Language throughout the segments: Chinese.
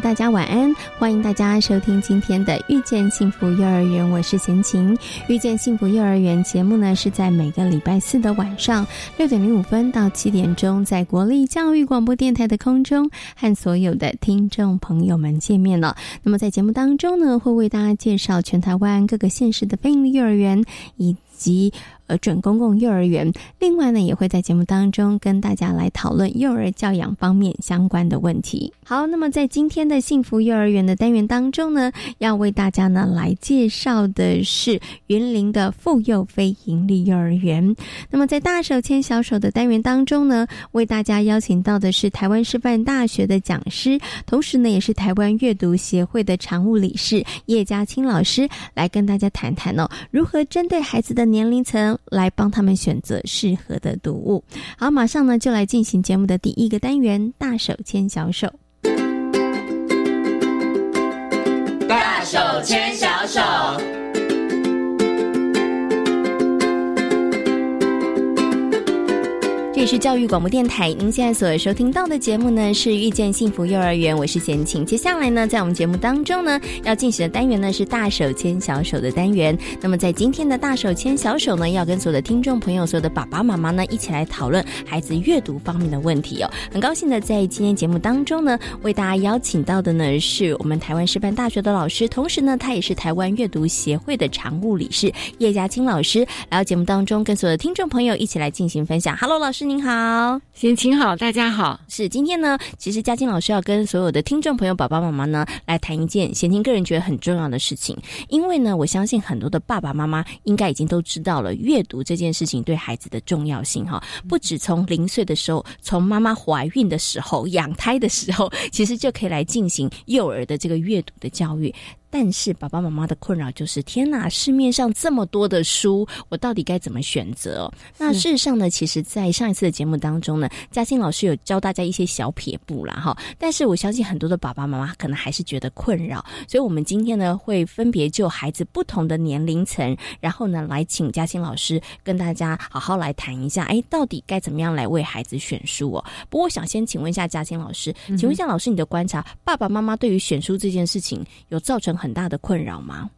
大家晚安，欢迎大家收听今天的《遇见幸福幼儿园》，我是贤琴。《遇见幸福幼儿园》节目呢是在每个礼拜四的晚上六点零五分到七点钟，在国立教育广播电台的空中和所有的听众朋友们见面了。那么在节目当中呢，会为大家介绍全台湾各个县市的非营利幼儿园以及。呃，准公共幼儿园，另外呢，也会在节目当中跟大家来讨论幼儿教养方面相关的问题。好，那么在今天的幸福幼儿园的单元当中呢，要为大家呢来介绍的是云林的妇幼非营利幼儿园。那么在大手牵小手的单元当中呢，为大家邀请到的是台湾师范大学的讲师，同时呢，也是台湾阅读协会的常务理事叶嘉青老师，来跟大家谈谈哦，如何针对孩子的年龄层。来帮他们选择适合的读物。好，马上呢就来进行节目的第一个单元——大手牵小手。大手牵小手。是教育广播电台，您现在所收听到的节目呢是遇见幸福幼儿园，我是贤晴。接下来呢，在我们节目当中呢，要进行的单元呢是大手牵小手的单元。那么在今天的大手牵小手呢，要跟所有的听众朋友、所有的爸爸妈妈呢一起来讨论孩子阅读方面的问题哦。很高兴的在今天节目当中呢，为大家邀请到的呢是我们台湾师范大学的老师，同时呢，他也是台湾阅读协会的常务理事叶嘉青老师，来到节目当中跟所有的听众朋友一起来进行分享。Hello，老师。您好，先请好，大家好。是今天呢，其实嘉靖老师要跟所有的听众朋友、爸爸妈妈呢来谈一件贤婷个人觉得很重要的事情。因为呢，我相信很多的爸爸妈妈应该已经都知道了阅读这件事情对孩子的重要性哈。不止从零岁的时候，从妈妈怀孕的时候、养胎的时候，其实就可以来进行幼儿的这个阅读的教育。但是爸爸妈妈的困扰就是：天哪，市面上这么多的书，我到底该怎么选择？那事实上呢，其实，在上一次的节目当中呢，嘉欣老师有教大家一些小撇步啦，哈。但是我相信很多的爸爸妈妈可能还是觉得困扰，所以我们今天呢，会分别就孩子不同的年龄层，然后呢，来请嘉欣老师跟大家好好来谈一下，哎，到底该怎么样来为孩子选书哦？不过，我想先请问一下嘉欣老师，请问一下老师，你的观察，爸爸妈妈对于选书这件事情有造成很很大的困扰吗？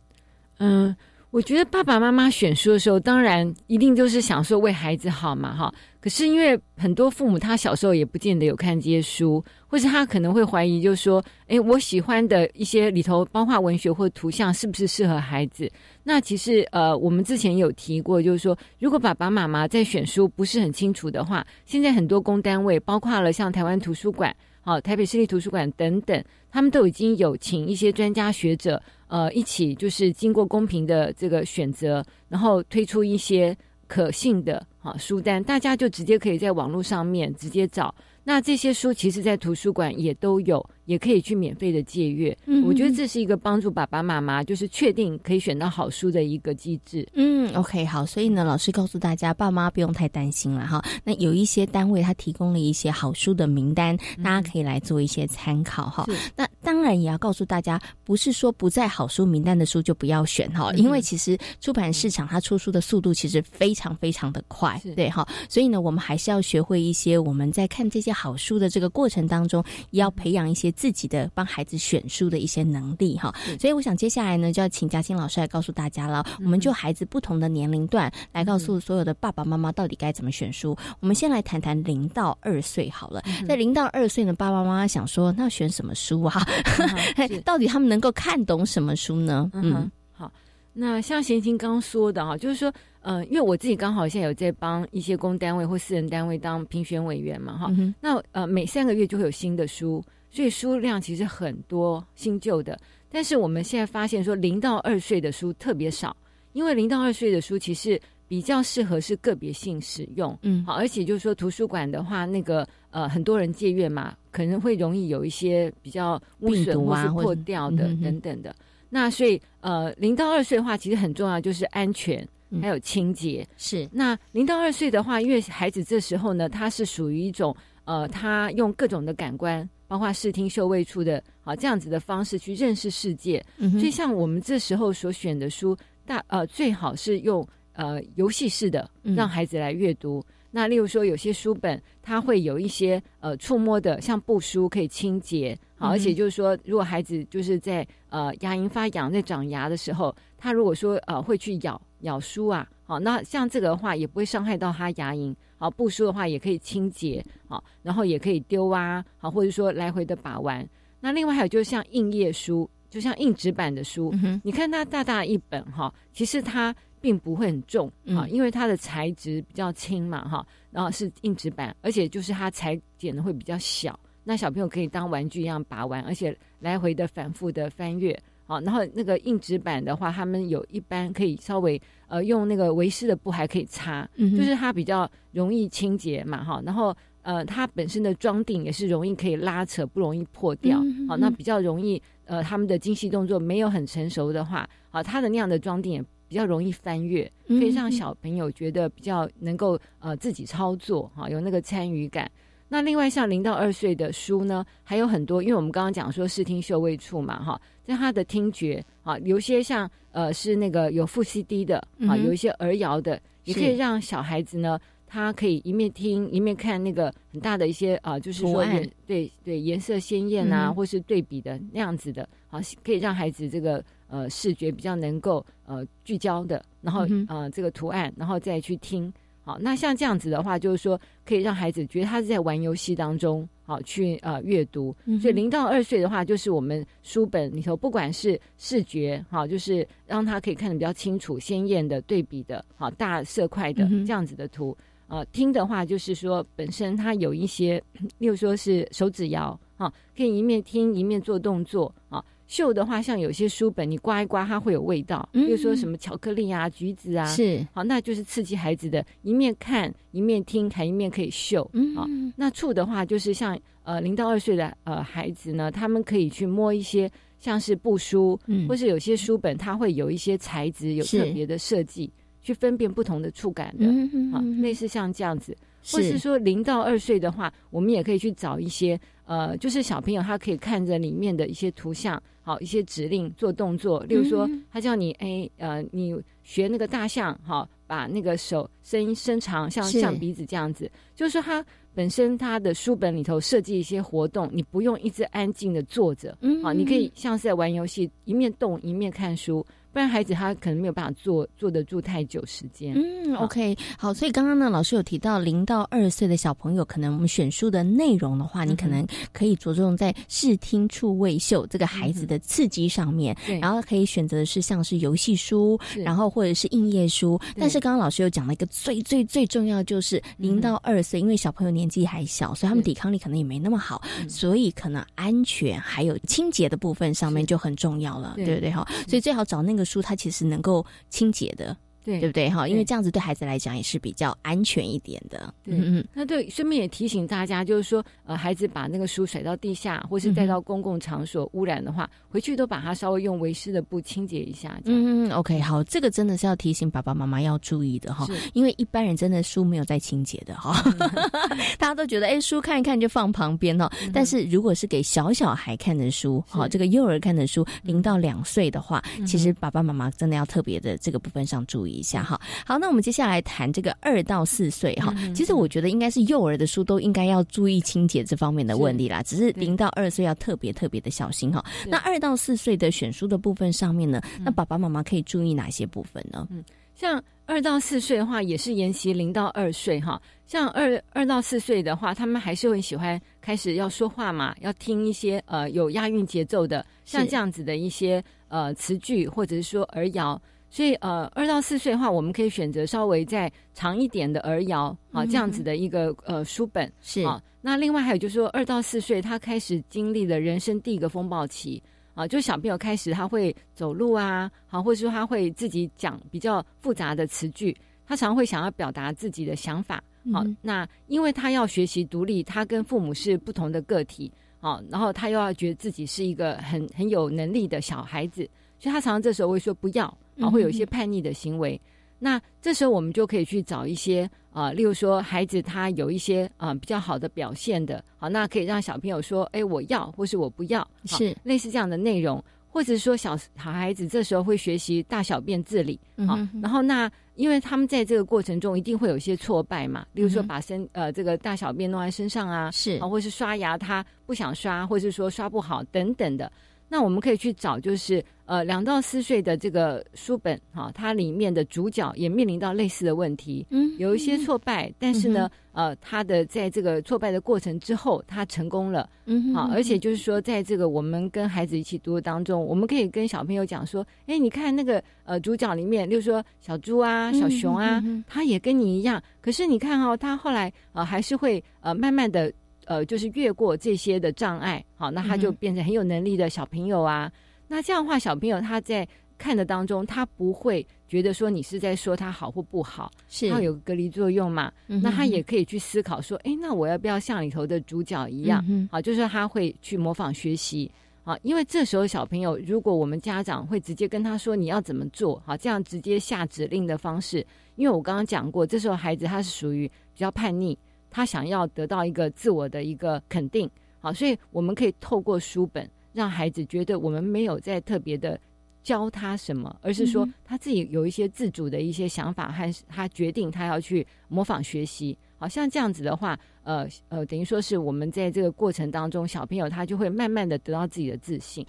嗯，我觉得爸爸妈妈选书的时候，当然一定都是想说为孩子好嘛，哈。可是因为很多父母他小时候也不见得有看这些书，或者他可能会怀疑，就是说，哎，我喜欢的一些里头，包括文学或图像，是不是适合孩子？那其实呃，我们之前有提过，就是说，如果爸爸妈妈在选书不是很清楚的话，现在很多公单位，包括了像台湾图书馆。好，台北市立图书馆等等，他们都已经有请一些专家学者，呃，一起就是经过公平的这个选择，然后推出一些可信的啊书单，大家就直接可以在网络上面直接找。那这些书其实，在图书馆也都有。也可以去免费的借阅，嗯我觉得这是一个帮助爸爸妈妈就是确定可以选到好书的一个机制。嗯，OK，好，所以呢，老师告诉大家，爸妈不用太担心了哈。那有一些单位他提供了一些好书的名单，大家可以来做一些参考哈。那当然也要告诉大家，不是说不在好书名单的书就不要选哈，因为其实出版市场它出书的速度其实非常非常的快，对哈。所以呢，我们还是要学会一些我们在看这些好书的这个过程当中，也要培养一些。自己的帮孩子选书的一些能力哈，所以我想接下来呢，就要请嘉欣老师来告诉大家了。我们就孩子不同的年龄段来告诉所有的爸爸妈妈到底该怎么选书。我们先来谈谈零到二岁好了，在零到二岁呢，爸爸妈妈想说，那选什么书啊？到底他们能够看懂什么书呢？嗯，好，那像贤青刚说的哈，就是说。呃，因为我自己刚好现在有在帮一些公单位或私人单位当评选委员嘛，哈，那呃每三个月就会有新的书，所以书量其实很多新旧的。但是我们现在发现说，零到二岁的书特别少，因为零到二岁的书其实比较适合是个别性使用，嗯，好，而且就是说图书馆的话，那个呃很多人借阅嘛，可能会容易有一些比较污损或是破掉的等等的。那所以呃零到二岁的话，其实很重要就是安全还有清洁。是那零到二岁的话，因为孩子这时候呢，他是属于一种呃他用各种的感官。包括视听嗅味触的，好这样子的方式去认识世界。所以像我们这时候所选的书，大呃最好是用呃游戏式的，让孩子来阅读。那例如说有些书本，它会有一些呃触摸的，像布书可以清洁。好，而且就是说，如果孩子就是在呃牙龈发痒、在长牙的时候，他如果说呃会去咬咬书啊，好，那像这个的话也不会伤害到他牙龈。好，布书的话也可以清洁，好，然后也可以丢啊，好，或者说来回的把玩。那另外还有就是像硬页书，就像硬纸板的书，你看它大大一本哈，其实它并不会很重啊，因为它的材质比较轻嘛哈，然后是硬纸板，而且就是它裁剪的会比较小，那小朋友可以当玩具一样把玩，而且来回的反复的翻阅。好，然后那个硬纸板的话，他们有一般可以稍微呃用那个维湿的布还可以擦，就是它比较容易清洁嘛，哈。然后呃，它本身的装订也是容易可以拉扯，不容易破掉。好，那比较容易呃，他们的精细动作没有很成熟的话，好，它的那样的装订也比较容易翻阅，可以让小朋友觉得比较能够呃自己操作，哈，有那个参与感。那另外像零到二岁的书呢，还有很多，因为我们刚刚讲说视听嗅味触嘛，哈，在他的听觉啊，有些像呃是那个有副 CD 的啊，有一些儿谣的，也可以让小孩子呢，他可以一面听一面看那个很大的一些啊，就是说对对颜色鲜艳啊，或是对比的那样子的，好，可以让孩子这个呃视觉比较能够呃聚焦的，然后呃这个图案，然后再去听。好，那像这样子的话，就是说可以让孩子觉得他是在玩游戏当中，好去呃阅读。所以零到二岁的话，就是我们书本里头，不管是视觉，好，就是让他可以看得比较清楚、鲜艳的对比的，好大色块的这样子的图。呃，听的话就是说本身它有一些，例如说是手指摇，啊，可以一面听一面做动作，啊。嗅的话，像有些书本，你刮一刮，它会有味道。比如说什么巧克力啊、橘子啊，是。好，那就是刺激孩子的一面看一面听，还一面可以嗅。嗯，好，那触的话，就是像呃零到二岁的呃孩子呢，他们可以去摸一些像是布书，或是有些书本，它会有一些材质有特别的设计，去分辨不同的触感的。啊，类似像这样子，或是说零到二岁的话，我们也可以去找一些呃，就是小朋友他可以看着里面的一些图像。好，一些指令做动作，例如说，他叫你哎呃，你学那个大象，好，把那个手伸伸长，像像鼻子这样子，就是说，他本身他的书本里头设计一些活动，你不用一直安静的坐着，好，你可以像是在玩游戏，一面动一面看书。不然孩子他可能没有办法坐坐得住太久时间。嗯，OK，好，所以刚刚呢，老师有提到零到二岁的小朋友，可能我们选书的内容的话，你可能可以着重在视听触味嗅这个孩子的刺激上面，然后可以选择的是像是游戏书，然后或者是硬页书。但是刚刚老师有讲了一个最最最重要，就是零到二岁，因为小朋友年纪还小，所以他们抵抗力可能也没那么好，所以可能安全还有清洁的部分上面就很重要了，对。不对？哈，所以最好找那个。书它其实能够清洁的。对，对不对哈？因为这样子对孩子来讲也是比较安全一点的。嗯嗯。那对，顺便也提醒大家，就是说，呃，孩子把那个书甩到地下，或是带到公共场所污染的话，回去都把它稍微用维湿的布清洁一下。嗯嗯。OK，好，这个真的是要提醒爸爸妈妈要注意的哈，因为一般人真的书没有在清洁的哈。大家都觉得哎，书看一看就放旁边哈。但是如果是给小小孩看的书，哈，这个幼儿看的书，零到两岁的话，其实爸爸妈妈真的要特别的这个部分上注意。一下哈，好，那我们接下来谈这个二到四岁哈。其实我觉得应该是幼儿的书都应该要注意清洁这方面的问题啦，只是零到二岁要特别特别的小心哈。那二到四岁的选书的部分上面呢，那爸爸妈妈可以注意哪些部分呢？嗯，像二到四岁的话，也是沿袭零到二岁哈。像二二到四岁的话，他们还是会喜欢开始要说话嘛，要听一些呃有押韵节奏的，像这样子的一些呃词句，或者是说儿谣。所以，呃，二到四岁的话，我们可以选择稍微再长一点的儿谣啊，这样子的一个呃书本是啊。那另外还有就是说，二到四岁他开始经历了人生第一个风暴期啊，就小朋友开始他会走路啊，好，或者说他会自己讲比较复杂的词句，他常会想要表达自己的想法。好，那因为他要学习独立，他跟父母是不同的个体，好，然后他又要觉得自己是一个很很有能力的小孩子，所以他常常这时候会说不要，啊，会有一些叛逆的行为。那这时候我们就可以去找一些啊，例如说孩子他有一些啊比较好的表现的，好，那可以让小朋友说，哎，我要，或是我不要，是。类似这样的内容，或者是说小好孩子这时候会学习大小便自理，好，然后那因为他们在这个过程中一定会有一些挫败嘛，例如说把身呃这个大小便弄在身上啊，是。啊，或是刷牙他不想刷，或是说刷不好等等的。那我们可以去找，就是呃，两到四岁的这个书本哈，它里面的主角也面临到类似的问题，嗯，有一些挫败，但是呢，呃，他的在这个挫败的过程之后，他成功了，嗯，好，而且就是说，在这个我们跟孩子一起读的当中，我们可以跟小朋友讲说，哎，你看那个呃主角里面，例如说小猪啊、小熊啊，他也跟你一样，可是你看哦，他后来呃还是会呃慢慢的。呃，就是越过这些的障碍，好，那他就变成很有能力的小朋友啊。那这样的话，小朋友他在看的当中，他不会觉得说你是在说他好或不好，是他有隔离作用嘛？那他也可以去思考说，哎，那我要不要像里头的主角一样？好，就是他会去模仿学习啊。因为这时候小朋友，如果我们家长会直接跟他说你要怎么做，好，这样直接下指令的方式，因为我刚刚讲过，这时候孩子他是属于比较叛逆。他想要得到一个自我的一个肯定，好，所以我们可以透过书本让孩子觉得我们没有在特别的教他什么，而是说他自己有一些自主的一些想法，和他决定他要去模仿学习。好像这样子的话，呃呃，等于说是我们在这个过程当中，小朋友他就会慢慢的得到自己的自信。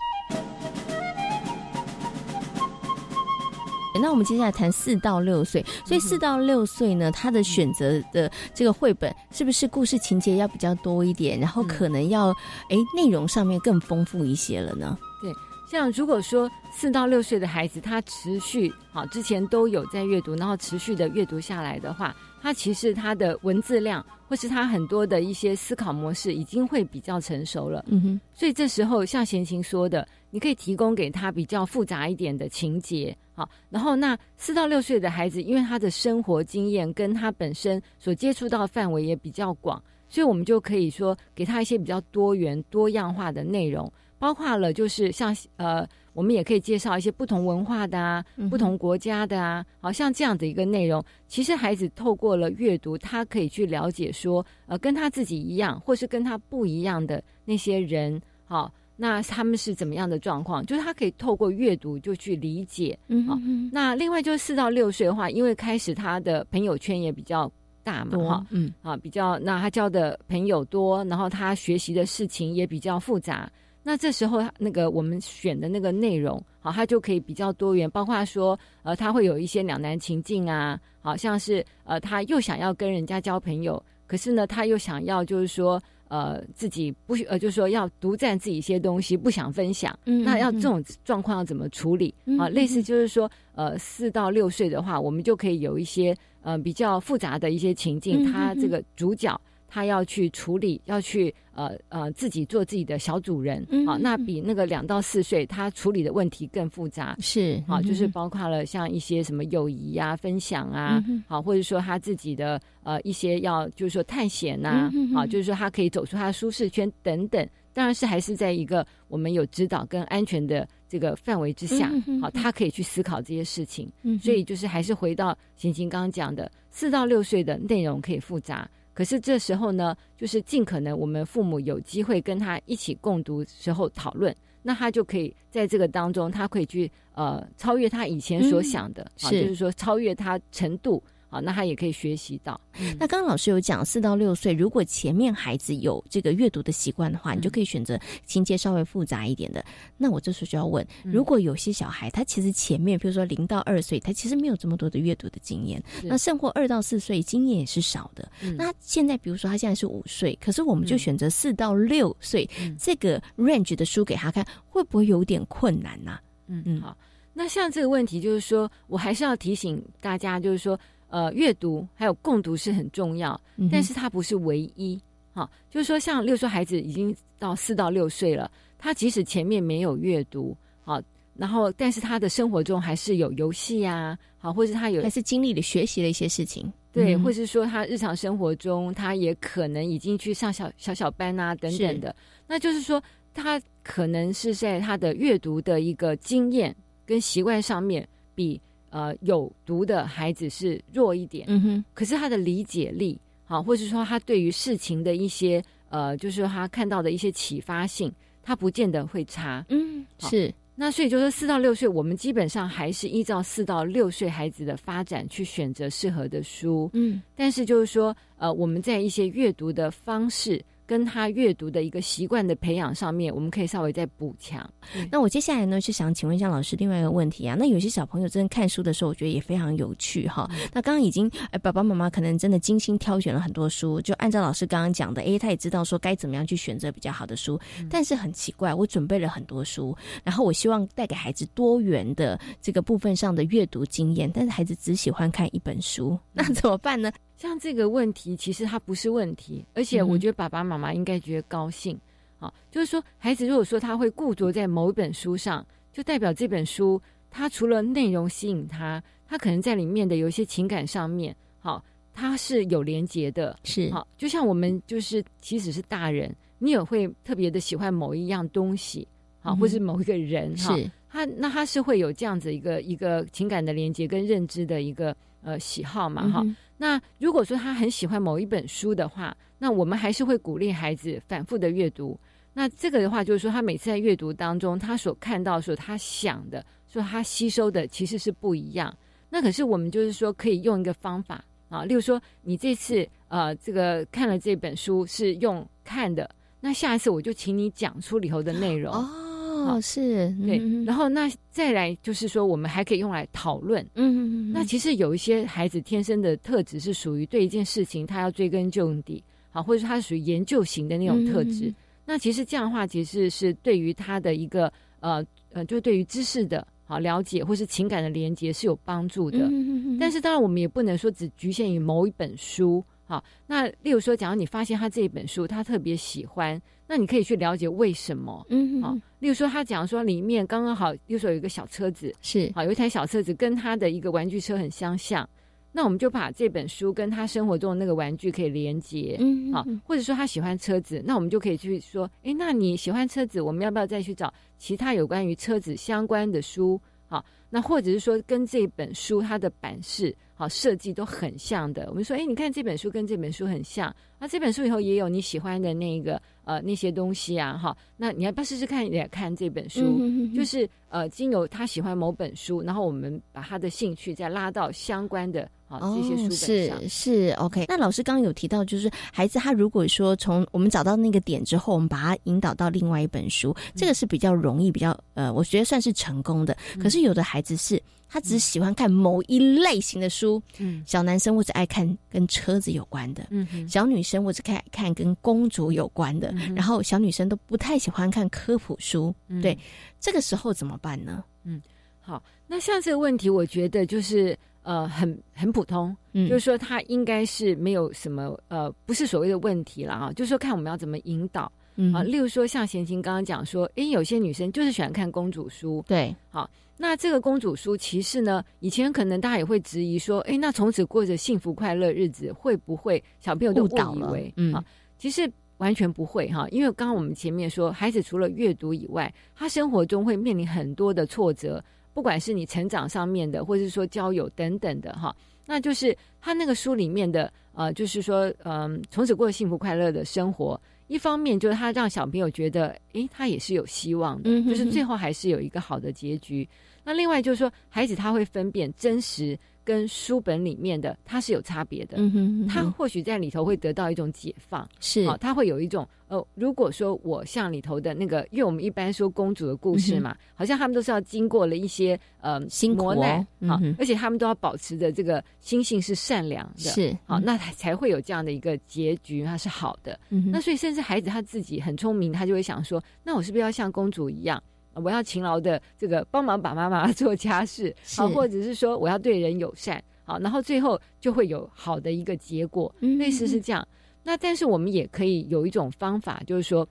那我们接下来谈四到六岁，所以四到六岁呢，他的选择的这个绘本是不是故事情节要比较多一点，然后可能要哎内容上面更丰富一些了呢？对，像如果说四到六岁的孩子，他持续好之前都有在阅读，然后持续的阅读下来的话。他其实他的文字量，或是他很多的一些思考模式，已经会比较成熟了。嗯哼，所以这时候像贤琴说的，你可以提供给他比较复杂一点的情节，好。然后那四到六岁的孩子，因为他的生活经验跟他本身所接触到的范围也比较广，所以我们就可以说给他一些比较多元多样化的内容，包括了就是像呃。我们也可以介绍一些不同文化的啊，不同国家的啊，好像这样的一个内容。其实孩子透过了阅读，他可以去了解说，呃，跟他自己一样，或是跟他不一样的那些人，好，那他们是怎么样的状况？就是他可以透过阅读就去理解。嗯好，那另外就是四到六岁的话，因为开始他的朋友圈也比较大嘛，哈，嗯，啊，比较那他交的朋友多，然后他学习的事情也比较复杂。那这时候，那个我们选的那个内容，好，他就可以比较多元，包括说，呃，他会有一些两难情境啊，好像是，呃，他又想要跟人家交朋友，可是呢，他又想要就是说，呃，自己不，呃，就是说要独占自己一些东西，不想分享，那要这种状况要怎么处理？啊，类似就是说，呃，四到六岁的话，我们就可以有一些，呃，比较复杂的一些情境，他这个主角。他要去处理，要去呃呃自己做自己的小主人，啊，那比那个两到四岁他处理的问题更复杂，是好，就是包括了像一些什么友谊啊、分享啊，好，或者说他自己的呃一些要就是说探险呐，好，就是说他可以走出他的舒适圈等等，当然是还是在一个我们有指导跟安全的这个范围之下，好，他可以去思考这些事情，所以就是还是回到贤琴刚刚讲的，四到六岁的内容可以复杂。可是这时候呢，就是尽可能我们父母有机会跟他一起共读时候讨论，那他就可以在这个当中，他可以去呃超越他以前所想的，啊，就是说超越他程度。好，那他也可以学习到。那刚刚老师有讲，四到六岁，如果前面孩子有这个阅读的习惯的话，你就可以选择情节稍微复杂一点的。那我这时候就要问，如果有些小孩他其实前面，比如说零到二岁，他其实没有这么多的阅读的经验，那甚或二到四岁经验也是少的。那现在比如说他现在是五岁，可是我们就选择四到六岁这个 range 的书给他看，会不会有点困难呢？嗯嗯，好。那像这个问题，就是说我还是要提醒大家，就是说。呃，阅读还有共读是很重要，但是它不是唯一。哈，就是说，像六岁孩子已经到四到六岁了，他即使前面没有阅读，好，然后但是他的生活中还是有游戏呀，好，或者他有还是经历了学习的一些事情，对，或是说他日常生活中他也可能已经去上小小小班啊等等的，那就是说他可能是在他的阅读的一个经验跟习惯上面比呃有毒的孩子是弱一点，嗯哼，可是他的理解力，好，或者说他对于事情的一些呃，就是他看到的一些启发性。他不见得会差，嗯，是。那所以就是四到六岁，我们基本上还是依照四到六岁孩子的发展去选择适合的书，嗯。但是就是说，呃，我们在一些阅读的方式。跟他阅读的一个习惯的培养上面，我们可以稍微再补强。那我接下来呢是想请问一下老师另外一个问题啊。那有些小朋友真的看书的时候，我觉得也非常有趣哈。那刚刚已经，哎，爸爸妈妈可能真的精心挑选了很多书，就按照老师刚刚讲的，哎，他也知道说该怎么样去选择比较好的书。但是很奇怪，我准备了很多书，然后我希望带给孩子多元的这个部分上的阅读经验，但是孩子只喜欢看一本书，那怎么办呢？像这个问题，其实它不是问题，而且我觉得爸爸妈妈应该觉得高兴啊。就是说，孩子如果说他会固着在某一本书上，就代表这本书它除了内容吸引他，他可能在里面的有一些情感上面，好，他是有连结的，是好。就像我们就是即使是大人，你也会特别的喜欢某一样东西，好，或是某一个人，是他那他是会有这样子一个一个情感的连接跟认知的一个呃喜好嘛，哈。那如果说他很喜欢某一本书的话，那我们还是会鼓励孩子反复的阅读。那这个的话，就是说他每次在阅读当中，他所看到、所他想的、说他吸收的，其实是不一样。那可是我们就是说，可以用一个方法啊，例如说，你这次呃，这个看了这本书是用看的，那下一次我就请你讲出里头的内容。是对，然后那再来就是说，我们还可以用来讨论。嗯嗯嗯，那其实有一些孩子天生的特质是属于对一件事情他要追根究底，好，或者他是属于研究型的那种特质。那其实这样的话，其实是对于他的一个呃呃，就对于知识的好了解，或是情感的连接是有帮助的。但是当然，我们也不能说只局限于某一本书。好，那例如说，假如你发现他这一本书他特别喜欢，那你可以去了解为什么。嗯，好，例如说他讲说里面刚刚好，例如说有一个小车子，是好有一台小车子跟他的一个玩具车很相像，那我们就把这本书跟他生活中的那个玩具可以连接。嗯，好，或者说他喜欢车子，那我们就可以去说，哎，那你喜欢车子，我们要不要再去找其他有关于车子相关的书？好，那或者是说跟这本书它的版式。好，设计都很像的。我们说，哎，你看这本书跟这本书很像啊。这本书以后也有你喜欢的那个呃那些东西啊，哈。那你要不要试试看也看这本书？就是呃，经由他喜欢某本书，然后我们把他的兴趣再拉到相关的啊这些书本上。是是 OK。那老师刚刚有提到，就是孩子他如果说从我们找到那个点之后，我们把他引导到另外一本书，这个是比较容易，比较呃，我觉得算是成功的。可是有的孩子是。他只喜欢看某一类型的书，嗯，小男生我只爱看跟车子有关的，嗯，小女生我只看看跟公主有关的，然后小女生都不太喜欢看科普书，对，这个时候怎么办呢？嗯，好，那像这个问题，我觉得就是呃，很很普通，嗯，就是说他应该是没有什么呃，不是所谓的问题了啊，就是说看我们要怎么引导。嗯啊，例如说像贤琴刚刚讲说，诶，有些女生就是喜欢看公主书，对，好，那这个公主书其实呢，以前可能大家也会质疑说，诶，那从此过着幸福快乐日子，会不会小朋友都误以为？嗯，啊其实完全不会哈，因为刚刚我们前面说，孩子除了阅读以外，他生活中会面临很多的挫折，不管是你成长上面的，或者是说交友等等的哈，那就是他那个书里面的，呃，就是说，嗯，从此过幸福快乐的生活。一方面就是他让小朋友觉得，诶，他也是有希望的，就是最后还是有一个好的结局。那另外就是说，孩子他会分辨真实。跟书本里面的它是有差别的，嗯哼，他或许在里头会得到一种解放，是。啊，他会有一种呃，如果说我像里头的那个，因为我们一般说公主的故事嘛，好像他们都是要经过了一些呃磨难啊，而且他们都要保持着这个心性是善良的，是。好，那才才会有这样的一个结局，它是好的。那所以甚至孩子他自己很聪明，他就会想说，那我是不是要像公主一样？我要勤劳的这个帮忙把妈妈 做家事，好，或者是说我要对人友善，好，然后最后就会有好的一个结果，类似是这样。那但是我们也可以有一种方法，就是说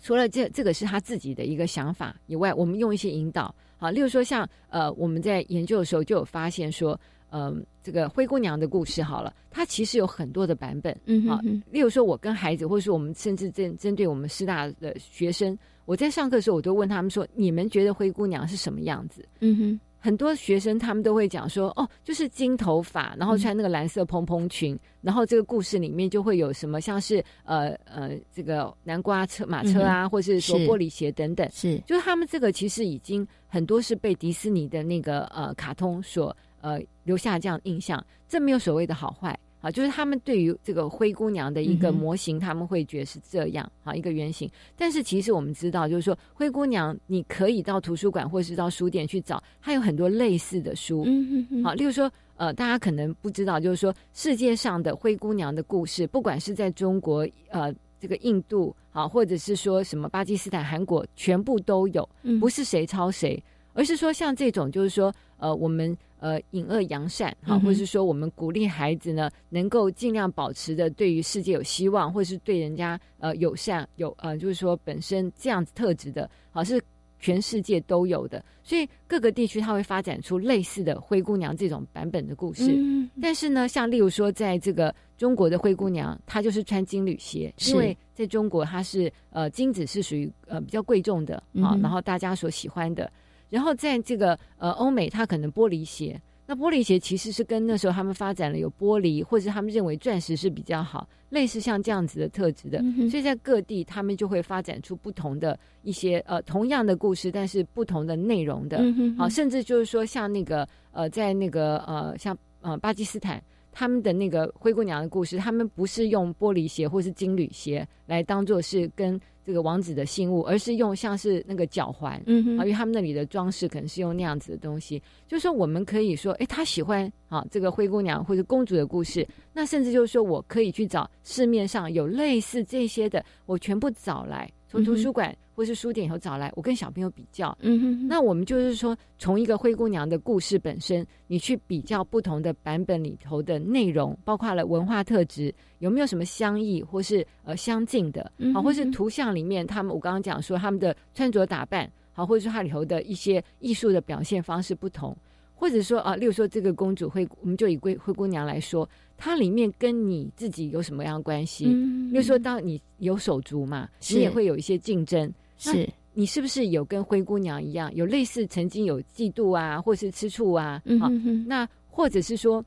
除了这这个是他自己的一个想法以外，我们用一些引导，好，例如说像呃我们在研究的时候就有发现说，嗯，这个灰姑娘的故事好了，它其实有很多的版本，嗯好，例如说我跟孩子，或者说我们甚至针针对我们师大的学生，我在上课的时候，我都问他们说，你们觉得灰姑娘是什么样子？嗯哼。很多学生他们都会讲说，哦，就是金头发，然后穿那个蓝色蓬蓬裙，然后这个故事里面就会有什么，像是呃呃，这个南瓜车、马车啊，或是说玻璃鞋等等，是，就是他们这个其实已经很多是被迪士尼的那个呃卡通所呃留下这样印象，这没有所谓的好坏。啊，就是他们对于这个灰姑娘的一个模型，他们会觉得是这样啊，一个原型。但是其实我们知道，就是说灰姑娘，你可以到图书馆或是到书店去找，它有很多类似的书。嗯嗯。好，例如说，呃，大家可能不知道，就是说世界上的灰姑娘的故事，不管是在中国、呃这个印度啊，或者是说什么巴基斯坦、韩国，全部都有，不是谁抄谁，而是说像这种，就是说，呃，我们。呃，隐恶扬善，哈，或者是说，我们鼓励孩子呢，能够尽量保持着对于世界有希望，或是对人家呃友善，有呃，就是说本身这样子特质的，好是全世界都有的，所以各个地区它会发展出类似的灰姑娘这种版本的故事。但是呢，像例如说，在这个中国的灰姑娘，她就是穿金缕鞋，因为在中国它是呃金子是属于呃比较贵重的啊，然后大家所喜欢的。然后在这个呃欧美，它可能玻璃鞋，那玻璃鞋其实是跟那时候他们发展了有玻璃，或者他们认为钻石是比较好，类似像这样子的特质的，所以在各地他们就会发展出不同的一些呃同样的故事，但是不同的内容的，好，甚至就是说像那个呃在那个呃像呃巴基斯坦。他们的那个灰姑娘的故事，他们不是用玻璃鞋或是金缕鞋来当做是跟这个王子的信物，而是用像是那个脚环，嗯，啊，因为他们那里的装饰可能是用那样子的东西。就是说，我们可以说，哎，他喜欢啊这个灰姑娘或者公主的故事，那甚至就是说我可以去找市面上有类似这些的，我全部找来。从图书馆或是书店以后找来，我跟小朋友比较。嗯哼，那我们就是说，从一个灰姑娘的故事本身，你去比较不同的版本里头的内容，包括了文化特质有没有什么相异或是呃相近的，好，或是图像里面他们我刚刚讲说他们的穿着打扮，好，或者说它里头的一些艺术的表现方式不同。或者说啊，例如说这个公主灰，我们就以灰灰姑娘来说，它里面跟你自己有什么样的关系？比如说，当你有手足嘛，你也会有一些竞争。是，你是不是有跟灰姑娘一样，有类似曾经有嫉妒啊，或是吃醋啊？好，那或者是说，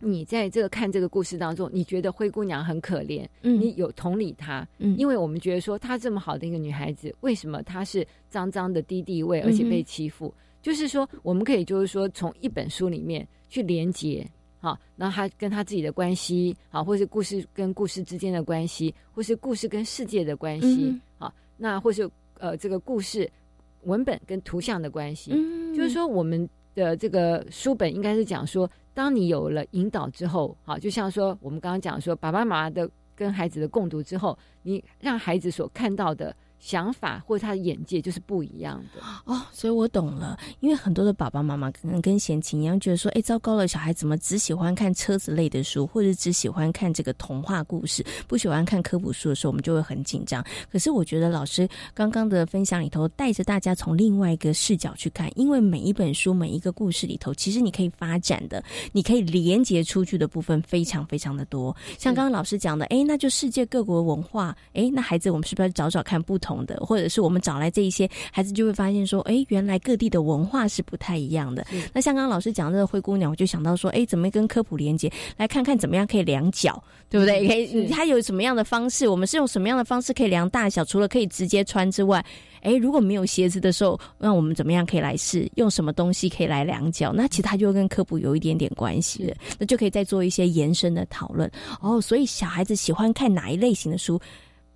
你在这个看这个故事当中，你觉得灰姑娘很可怜，你有同理她，因为我们觉得说她这么好的一个女孩子，为什么她是脏脏的低地位，而且被欺负？就是说，我们可以就是说，从一本书里面去连接，好，然后他跟他自己的关系，好，或是故事跟故事之间的关系，或是故事跟世界的关系，好，那或是呃这个故事文本跟图像的关系，就是说，我们的这个书本应该是讲说，当你有了引导之后，好，就像说我们刚刚讲说，爸爸妈妈的跟孩子的共读之后，你让孩子所看到的。想法或者他的眼界就是不一样的哦，所以我懂了。因为很多的爸爸妈妈可能跟贤琴一样，觉得说：“哎，糟糕了，小孩怎么只喜欢看车子类的书，或者只喜欢看这个童话故事，不喜欢看科普书的时候，我们就会很紧张。”可是我觉得老师刚刚的分享里头，带着大家从另外一个视角去看，因为每一本书、每一个故事里头，其实你可以发展的、你可以连接出去的部分非常非常的多。像刚刚老师讲的，哎，那就世界各国文化，哎，那孩子我们是不是要找找看不同？的，或者是我们找来这一些孩子，就会发现说，哎，原来各地的文化是不太一样的。那像刚刚老师讲这个灰姑娘，我就想到说，哎，怎么跟科普连接？来看看怎么样可以量脚，对不对？可以，它有什么样的方式？我们是用什么样的方式可以量大小？除了可以直接穿之外，哎，如果没有鞋子的时候，那我们怎么样可以来试？用什么东西可以来量脚？那其实它就跟科普有一点点关系了。那就可以再做一些延伸的讨论。哦，所以小孩子喜欢看哪一类型的书？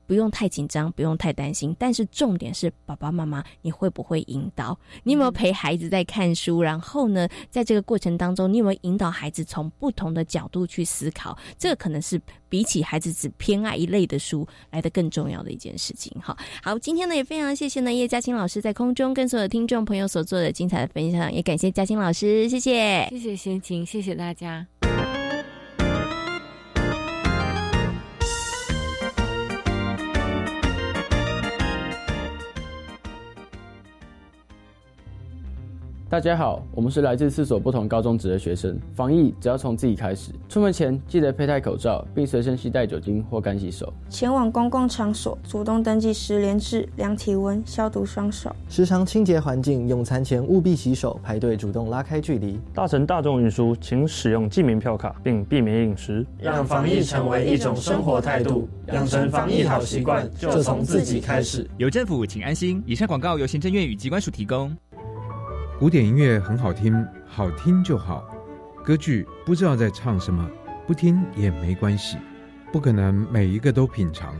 不用太紧张，不用太担心，但是重点是爸爸妈妈，你会不会引导？你有没有陪孩子在看书？然后呢，在这个过程当中，你有没有引导孩子从不同的角度去思考？这个可能是比起孩子只偏爱一类的书来的更重要的一件事情。哈，好，今天呢也非常谢谢呢叶嘉欣老师在空中跟所有听众朋友所做的精彩的分享，也感谢嘉欣老师，谢谢，谢谢心情，谢谢大家。大家好，我们是来自四所不同高中职的学生。防疫只要从自己开始，出门前记得佩戴口罩，并随身携带酒精或干洗手。前往公共场所，主动登记十连制，量体温，消毒双手。时常清洁环境，用餐前务必洗手，排队主动拉开距离。搭乘大众运输，请使用记名票卡，并避免饮食。让防疫成为一种生活态度，养成防疫好习惯，就从自己开始。有政府，请安心。以上广告由行政院与机关署提供。古典音乐很好听，好听就好。歌剧不知道在唱什么，不听也没关系。不可能每一个都品尝，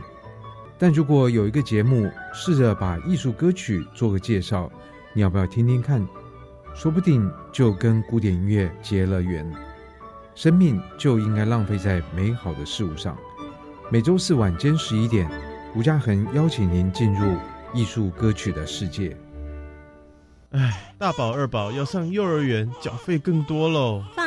但如果有一个节目试着把艺术歌曲做个介绍，你要不要听听看？说不定就跟古典音乐结了缘。生命就应该浪费在美好的事物上。每周四晚间十一点，吴嘉恒邀请您进入艺术歌曲的世界。唉，大宝二宝要上幼儿园，缴费更多喽。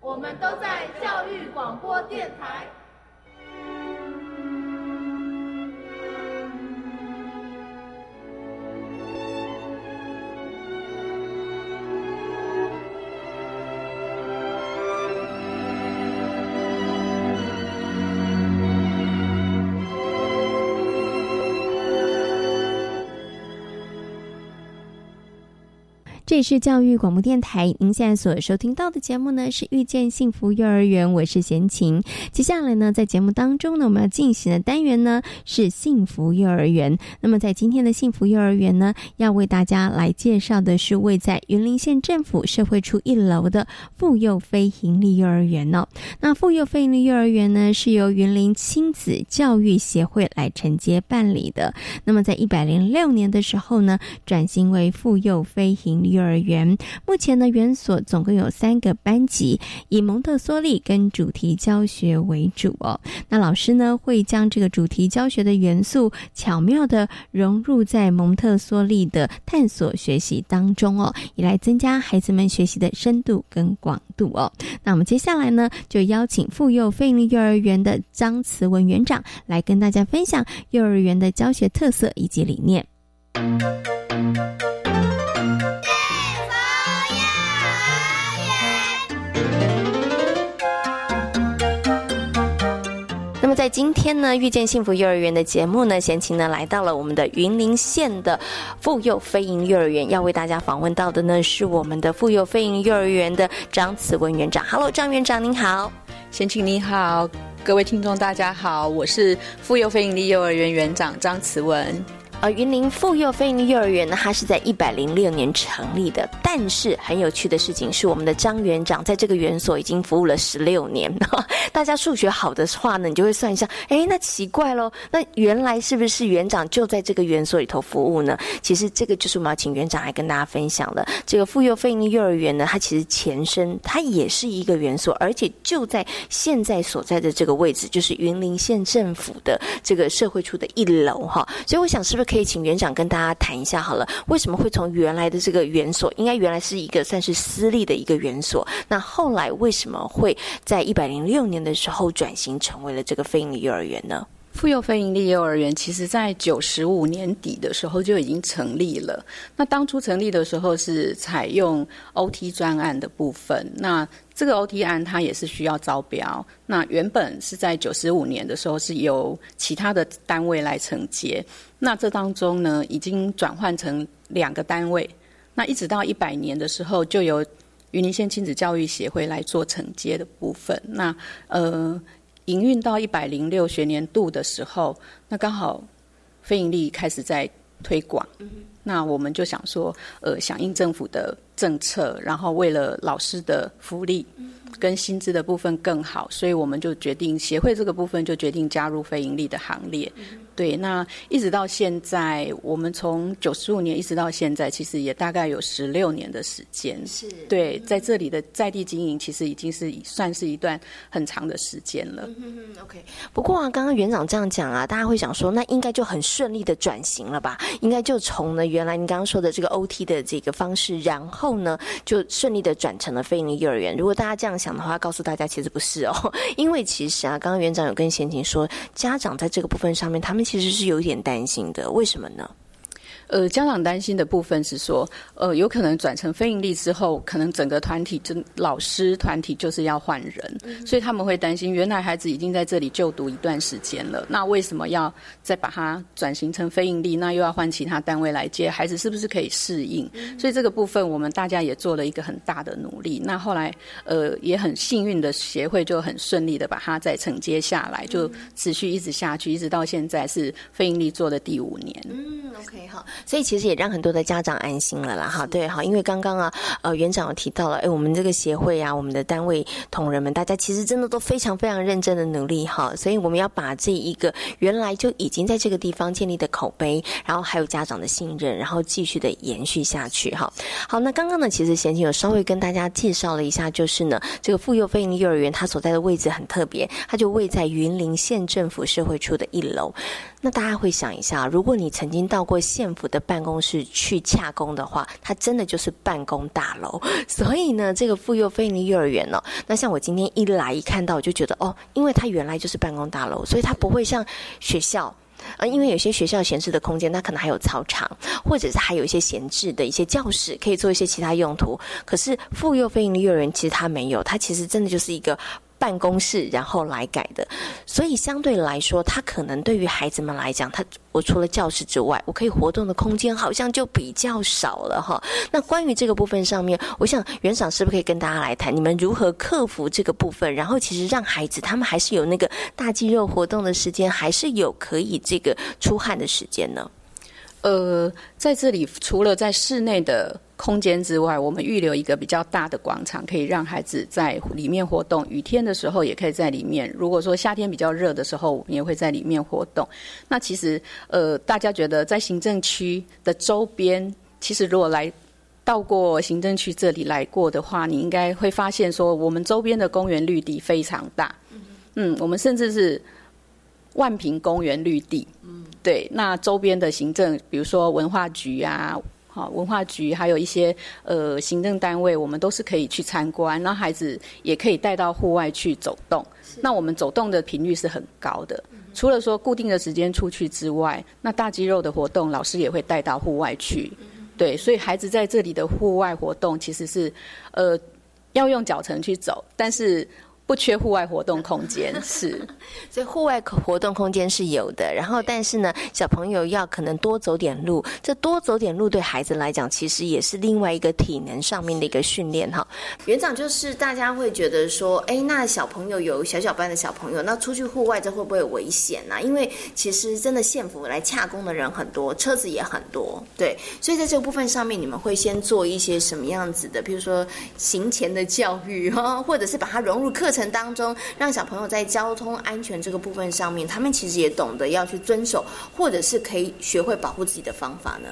我们都在教育广播电台。这里是教育广播电台，您现在所收听到的节目呢是《遇见幸福幼儿园》，我是贤琴。接下来呢，在节目当中呢，我们要进行的单元呢是幸福幼儿园。那么在今天的幸福幼儿园呢，要为大家来介绍的是位在云林县政府社会处一楼的妇幼非营利幼儿园哦。那妇幼非营利幼儿园呢，是由云林亲子教育协会来承接办理的。那么在一百零六年的时候呢，转型为妇幼非营利。幼儿园目前呢，园所总共有三个班级，以蒙特梭利跟主题教学为主哦。那老师呢，会将这个主题教学的元素巧妙的融入在蒙特梭利的探索学习当中哦，以来增加孩子们学习的深度跟广度哦。那我们接下来呢，就邀请妇幼费力幼儿园的张慈文园长来跟大家分享幼儿园的教学特色以及理念。在今天呢，遇见幸福幼儿园的节目呢，贤琴呢来到了我们的云林县的妇幼飞营幼儿园，要为大家访问到的呢是我们的妇幼飞营幼儿园的张慈文园长。Hello，张园长您好，贤琴你好，各位听众大家好，我是妇幼飞营的幼儿园园长张慈文。呃，云林妇幼飞鹰幼儿园呢，它是在一百零六年成立的。但是很有趣的事情是，我们的张园长在这个园所已经服务了十六年。大家数学好的话呢，你就会算一下，哎，那奇怪喽，那原来是不是园长就在这个园所里头服务呢？其实这个就是我们要请园长来跟大家分享的。这个妇幼飞鹰幼儿园呢，它其实前身它也是一个园所，而且就在现在所在的这个位置，就是云林县政府的这个社会处的一楼哈。所以我想，是不是？可以请园长跟大家谈一下好了，为什么会从原来的这个园所，应该原来是一个算是私立的一个园所，那后来为什么会在一百零六年的时候转型成为了这个非营利幼儿园呢？妇幼非营利幼儿园，其实在九十五年底的时候就已经成立了。那当初成立的时候是采用 OT 专案的部分，那这个 OT 案它也是需要招标。那原本是在九十五年的时候是由其他的单位来承接，那这当中呢已经转换成两个单位。那一直到一百年的时候，就由云林县亲子教育协会来做承接的部分。那呃。营运到一百零六学年度的时候，那刚好非盈利开始在推广，那我们就想说，呃，响应政府的政策，然后为了老师的福利跟薪资的部分更好，所以我们就决定协会这个部分就决定加入非盈利的行列。对，那一直到现在，我们从九十五年一直到现在，其实也大概有十六年的时间。是对，在这里的在地经营，其实已经是算是一段很长的时间了。嗯 OK，不过啊，刚刚园长这样讲啊，大家会想说，那应该就很顺利的转型了吧？应该就从呢原来您刚刚说的这个 OT 的这个方式，然后呢就顺利的转成了非营利幼儿园。如果大家这样想的话，告诉大家其实不是哦，因为其实啊，刚刚园长有跟贤琴说，家长在这个部分上面，他们其实是有点担心的，为什么呢？呃，家长担心的部分是说，呃，有可能转成非营利之后，可能整个团体就老师团体就是要换人，所以他们会担心，原来孩子已经在这里就读一段时间了，那为什么要再把它转型成非营利？那又要换其他单位来接孩子，是不是可以适应？所以这个部分我们大家也做了一个很大的努力。那后来，呃，也很幸运的协会就很顺利的把它再承接下来，就持续一直下去，一直到现在是非盈利做的第五年。嗯，OK，好。所以其实也让很多的家长安心了啦，哈，对，哈，因为刚刚啊，呃，园长有提到了，哎，我们这个协会啊，我们的单位同仁们，大家其实真的都非常非常认真的努力哈，所以我们要把这一个原来就已经在这个地方建立的口碑，然后还有家长的信任，然后继续的延续下去哈。好，那刚刚呢，其实贤琴有稍微跟大家介绍了一下，就是呢，这个妇幼飞鹰幼儿园它所在的位置很特别，它就位在云林县政府社会处的一楼。那大家会想一下，如果你曾经到过县府的办公室去洽公的话，它真的就是办公大楼。所以呢，这个妇幼非营利幼儿园哦，那像我今天一来一看到，我就觉得哦，因为它原来就是办公大楼，所以它不会像学校。呃，因为有些学校闲置的空间，它可能还有操场，或者是还有一些闲置的一些教室，可以做一些其他用途。可是妇幼非营利幼儿园其实它没有，它其实真的就是一个。办公室，然后来改的，所以相对来说，他可能对于孩子们来讲，他我除了教室之外，我可以活动的空间好像就比较少了哈。那关于这个部分上面，我想园长是不是可以跟大家来谈，你们如何克服这个部分，然后其实让孩子他们还是有那个大肌肉活动的时间，还是有可以这个出汗的时间呢？呃，在这里除了在室内的空间之外，我们预留一个比较大的广场，可以让孩子在里面活动。雨天的时候也可以在里面。如果说夏天比较热的时候，我们也会在里面活动。那其实，呃，大家觉得在行政区的周边，其实如果来到过行政区这里来过的话，你应该会发现说，我们周边的公园绿地非常大。嗯，我们甚至是万平公园绿地。嗯。对，那周边的行政，比如说文化局啊，好，文化局还有一些呃行政单位，我们都是可以去参观，那孩子也可以带到户外去走动。那我们走动的频率是很高的，除了说固定的时间出去之外，那大肌肉的活动，老师也会带到户外去。对，所以孩子在这里的户外活动其实是呃要用脚程去走，但是。不缺户外活动空间，是，所以户外活动空间是有的。然后，但是呢，小朋友要可能多走点路，这多走点路对孩子来讲，其实也是另外一个体能上面的一个训练哈。园长就是大家会觉得说，哎，那小朋友有小小班的小朋友，那出去户外这会不会危险呢？因为其实真的县府来洽工的人很多，车子也很多，对。所以在这个部分上面，你们会先做一些什么样子的？比如说行前的教育哈，或者是把它融入课程。程当中，让小朋友在交通安全这个部分上面，他们其实也懂得要去遵守，或者是可以学会保护自己的方法呢。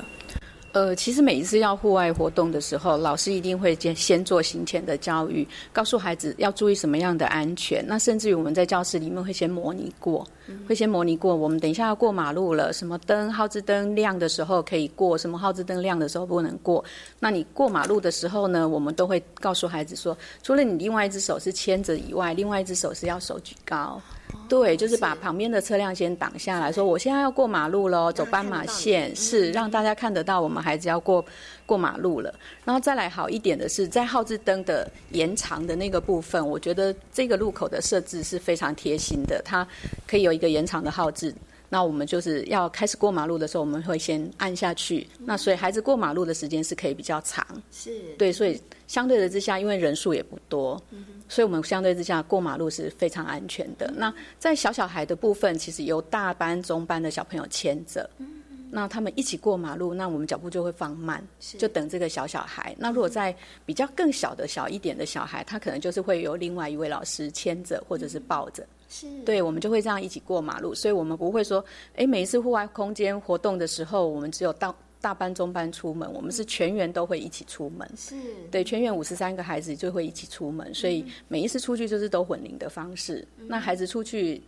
呃，其实每一次要户外活动的时候，老师一定会先先做行前的教育，告诉孩子要注意什么样的安全。那甚至于我们在教室里面会先模拟过，会先模拟过。我们等一下要过马路了，什么灯、号志灯亮的时候可以过，什么号志灯亮的时候不能过。那你过马路的时候呢，我们都会告诉孩子说，除了你另外一只手是牵着以外，另外一只手是要手举高。对，就是把旁边的车辆先挡下来，说我现在要过马路喽，走斑马线，是让大家看得到我们孩子要过过马路了。然后再来好一点的是，在号志灯的延长的那个部分，我觉得这个路口的设置是非常贴心的，它可以有一个延长的号志。那我们就是要开始过马路的时候，我们会先按下去，那所以孩子过马路的时间是可以比较长。是对，所以相对的之下，因为人数也不多。所以，我们相对之下过马路是非常安全的。那在小小孩的部分，其实由大班、中班的小朋友牵着，那他们一起过马路，那我们脚步就会放慢，就等这个小小孩。那如果在比较更小的小一点的小孩，他可能就是会有另外一位老师牵着或者是抱着。是，对，我们就会这样一起过马路，所以我们不会说，哎，每一次户外空间活动的时候，我们只有到大班、中班出门，我们是全员都会一起出门。是，对，全员五十三个孩子就会一起出门，所以每一次出去就是都混龄的方式。那孩子出去。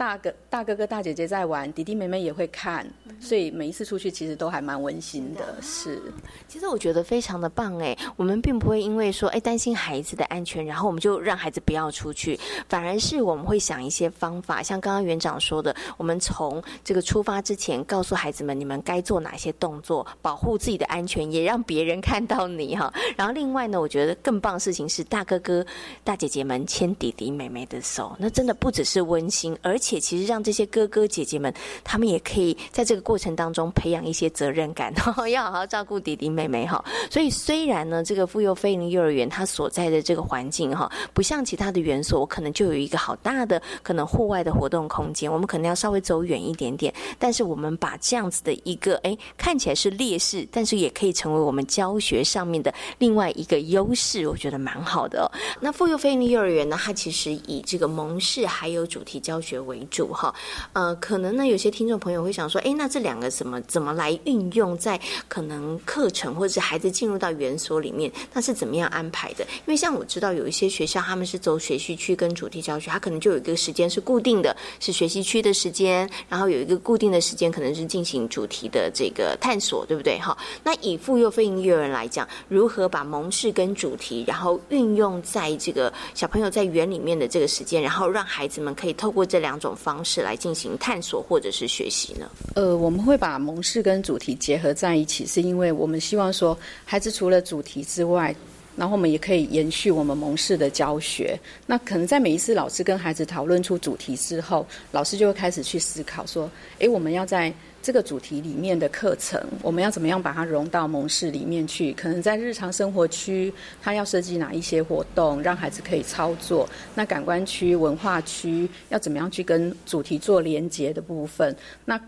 大哥、大哥哥、大姐姐在玩，弟弟妹妹也会看，所以每一次出去其实都还蛮温馨的。是，其实我觉得非常的棒哎，我们并不会因为说哎担心孩子的安全，然后我们就让孩子不要出去，反而是我们会想一些方法，像刚刚园长说的，我们从这个出发之前告诉孩子们你们该做哪些动作，保护自己的安全，也让别人看到你哈。然后另外呢，我觉得更棒的事情是大哥哥、大姐姐们牵弟弟妹妹的手，那真的不只是温馨，而且。且其实让这些哥哥姐姐们，他们也可以在这个过程当中培养一些责任感，要好好照顾弟弟妹妹哈。所以虽然呢，这个妇幼飞林幼儿园它所在的这个环境哈，不像其他的园所，我可能就有一个好大的可能户外的活动空间，我们可能要稍微走远一点点。但是我们把这样子的一个哎看起来是劣势，但是也可以成为我们教学上面的另外一个优势，我觉得蛮好的。那妇幼飞林幼儿园呢，它其实以这个蒙氏还有主题教学为。为主哈，呃，可能呢，有些听众朋友会想说，哎，那这两个怎么怎么来运用在可能课程或者是孩子进入到园所里面，那是怎么样安排的？因为像我知道有一些学校他们是走学习区跟主题教学，他可能就有一个时间是固定的，是学习区的时间，然后有一个固定的时间可能是进行主题的这个探索，对不对？哈，那以妇幼非营幼儿园来讲，如何把蒙氏跟主题，然后运用在这个小朋友在园里面的这个时间，然后让孩子们可以透过这两种。方式来进行探索或者是学习呢？呃，我们会把蒙氏跟主题结合在一起，是因为我们希望说，孩子除了主题之外，然后我们也可以延续我们蒙氏的教学。那可能在每一次老师跟孩子讨论出主题之后，老师就会开始去思考说，哎，我们要在。这个主题里面的课程，我们要怎么样把它融到蒙氏里面去？可能在日常生活区，它要设计哪一些活动，让孩子可以操作？那感官区、文化区要怎么样去跟主题做连接的部分？那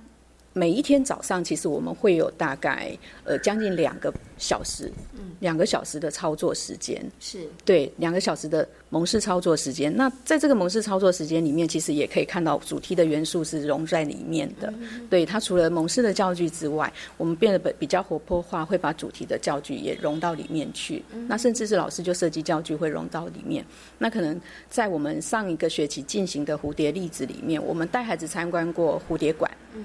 每一天早上，其实我们会有大概呃将近两个小时，嗯，两个小时的操作时间，是对两个小时的蒙氏操作时间。那在这个蒙氏操作时间里面，其实也可以看到主题的元素是融在里面的。对它除了蒙氏的教具之外，我们变得比比较活泼化，会把主题的教具也融到里面去。那甚至是老师就设计教具会融到里面。那可能在我们上一个学期进行的蝴蝶例子里面，我们带孩子参观过蝴蝶馆。嗯。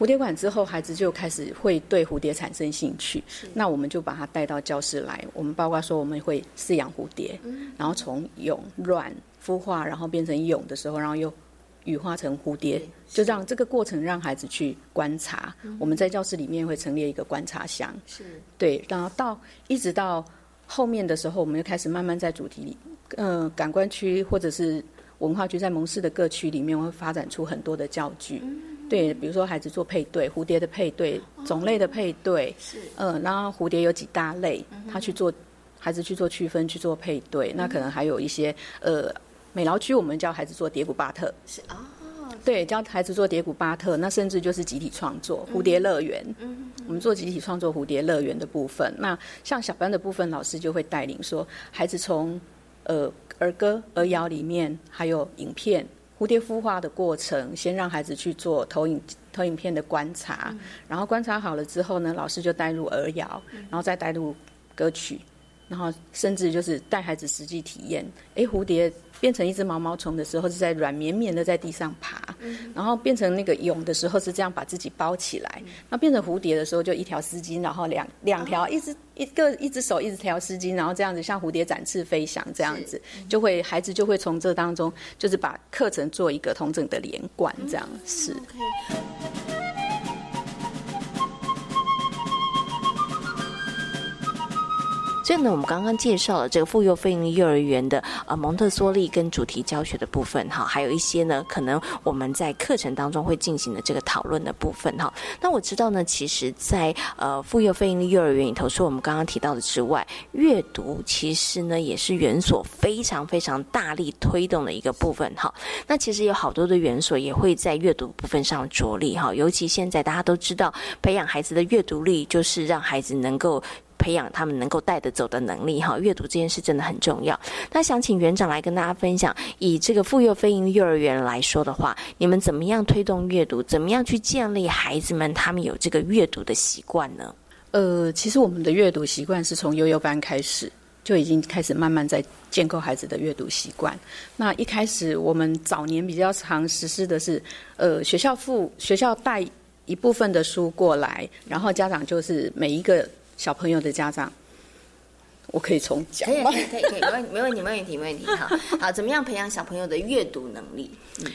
蝴蝶馆之后，孩子就开始会对蝴蝶产生兴趣。那我们就把他带到教室来。我们包括说，我们会饲养蝴蝶，然后从蛹卵孵化，然后变成蛹的时候，然后又羽化成蝴蝶，就让这个过程让孩子去观察。我们在教室里面会陈列一个观察箱，是对。然后到一直到后面的时候，我们就开始慢慢在主题里，嗯，感官区或者是文化区，在蒙氏的各区里面会发展出很多的教具。对，比如说孩子做配对，蝴蝶的配对，种类的配对，是，嗯，然后蝴蝶有几大类，他去做，孩子去做区分，去做配对，那可能还有一些，呃，美劳区我们教孩子做蝶谷巴特，是啊，对，教孩子做蝶谷巴特，那甚至就是集体创作蝴蝶乐园，嗯，我们做集体创作蝴蝶乐园的部分，那像小班的部分，老师就会带领说，孩子从，呃，儿歌、儿谣里面，还有影片。蝴蝶孵化的过程，先让孩子去做投影投影片的观察，然后观察好了之后呢，老师就带入儿谣，然后再带入歌曲，然后甚至就是带孩子实际体验，哎，蝴蝶。变成一只毛毛虫的时候是在软绵绵的在地上爬，然后变成那个蛹的时候是这样把自己包起来，那变成蝴蝶的时候就一条丝巾，然后两两条一只一个一只手一直条丝巾，然后这样子像蝴蝶展翅飞翔这样子，就会孩子就会从这当中就是把课程做一个同整的连贯，这样是。所以呢，我们刚刚介绍了这个妇幼费用幼儿园的呃蒙特梭利跟主题教学的部分哈，还有一些呢，可能我们在课程当中会进行的这个讨论的部分哈。那我知道呢，其实，在呃妇幼费用幼儿园里头，除我们刚刚提到的之外，阅读其实呢也是园所非常非常大力推动的一个部分哈。那其实有好多的园所也会在阅读部分上着力哈，尤其现在大家都知道，培养孩子的阅读力就是让孩子能够。培养他们能够带得走的能力，哈，阅读这件事真的很重要。那想请园长来跟大家分享，以这个妇幼飞鹰幼儿园来说的话，你们怎么样推动阅读？怎么样去建立孩子们他们有这个阅读的习惯呢？呃，其实我们的阅读习惯是从幼幼班开始就已经开始慢慢在建构孩子的阅读习惯。那一开始我们早年比较常实施的是，呃，学校附学校带一部分的书过来，然后家长就是每一个。小朋友的家长，我可以从讲吗？可以可以可以，没问没问题没问题没问题哈。好，怎么样培养小朋友的阅读能力？嗯